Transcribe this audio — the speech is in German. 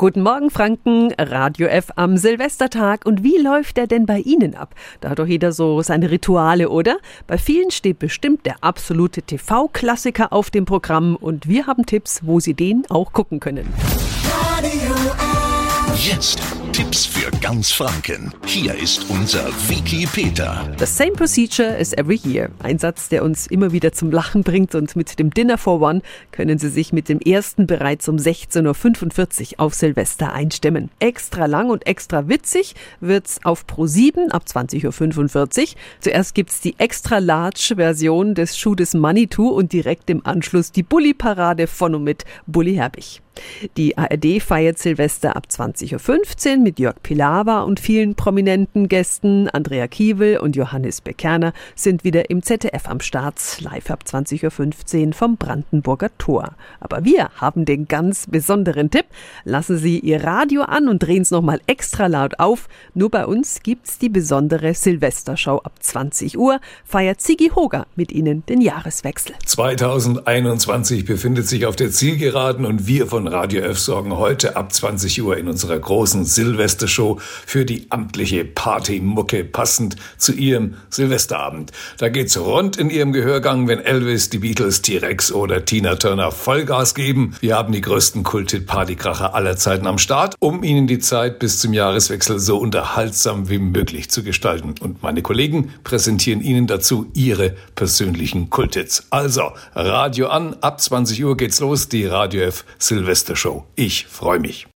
Guten Morgen, Franken, Radio F am Silvestertag. Und wie läuft der denn bei Ihnen ab? Da hat doch jeder so seine Rituale, oder? Bei vielen steht bestimmt der absolute TV-Klassiker auf dem Programm und wir haben Tipps, wo Sie den auch gucken können. Radio F. Jetzt Tipps für ganz Franken. Hier ist unser Wiki Peter. The same procedure as every year. Ein Satz, der uns immer wieder zum Lachen bringt und mit dem Dinner for One können Sie sich mit dem ersten bereits um 16.45 Uhr auf Silvester einstimmen. Extra lang und extra witzig wird's auf Pro 7 ab 20.45 Uhr. Zuerst gibt's die extra large Version des Schuh des Manitou und direkt im Anschluss die Bulli-Parade von und mit Bulli Herbig. Die ARD feiert Silvester ab 20.15 Uhr mit Jörg Pilawa und vielen prominenten Gästen. Andrea Kiewel und Johannes Bekerner sind wieder im ZDF am Start, live ab 20.15 Uhr vom Brandenburger Tor. Aber wir haben den ganz besonderen Tipp. Lassen Sie Ihr Radio an und drehen es nochmal extra laut auf. Nur bei uns gibt's die besondere Silvestershow ab 20 Uhr. Feiert Sigi Hoger mit Ihnen den Jahreswechsel. 2021 befindet sich auf der Zielgeraden und wir von Radio F sorgen heute ab 20 Uhr in unserer großen Silvestershow für die amtliche Partymucke passend zu ihrem Silvesterabend. Da geht's rund in ihrem Gehörgang, wenn Elvis, die Beatles, T-Rex oder Tina Turner Vollgas geben. Wir haben die größten Kultit-Partykracher aller Zeiten am Start, um Ihnen die Zeit bis zum Jahreswechsel so unterhaltsam wie möglich zu gestalten. Und meine Kollegen präsentieren Ihnen dazu ihre persönlichen Kultits. Also, Radio an, ab 20 Uhr geht's los, die Radio F Silvestershow. Ich freue mich.